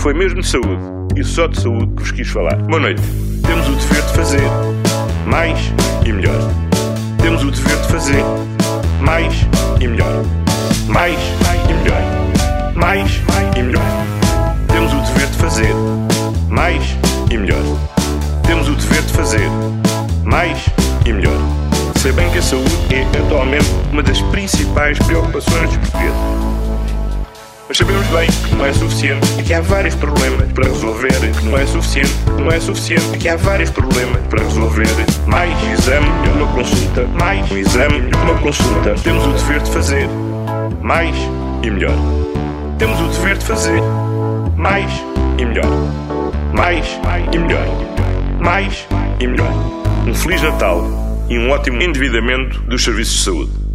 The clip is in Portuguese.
Foi mesmo de saúde, e só de saúde que vos quis falar. Boa noite. Temos o dever de fazer mais e melhor. Temos o dever de fazer mais e melhor. Mais e melhor. Mais e melhor. Temos o dever de fazer mais e melhor. Temos o dever de fazer mais e melhor. Sei bem que a saúde é atualmente uma das principais preocupações dos portugueses. Mas sabemos bem que não é suficiente e que há vários problemas para resolver, que não é suficiente, não é suficiente e que há vários problemas para resolver. Mais exame e uma consulta, mais um exame e uma consulta. Temos o dever de fazer mais e melhor. Temos o dever de fazer mais e melhor. Mais e melhor. Mais e melhor. Um Feliz Natal e um ótimo endividamento dos serviços de saúde.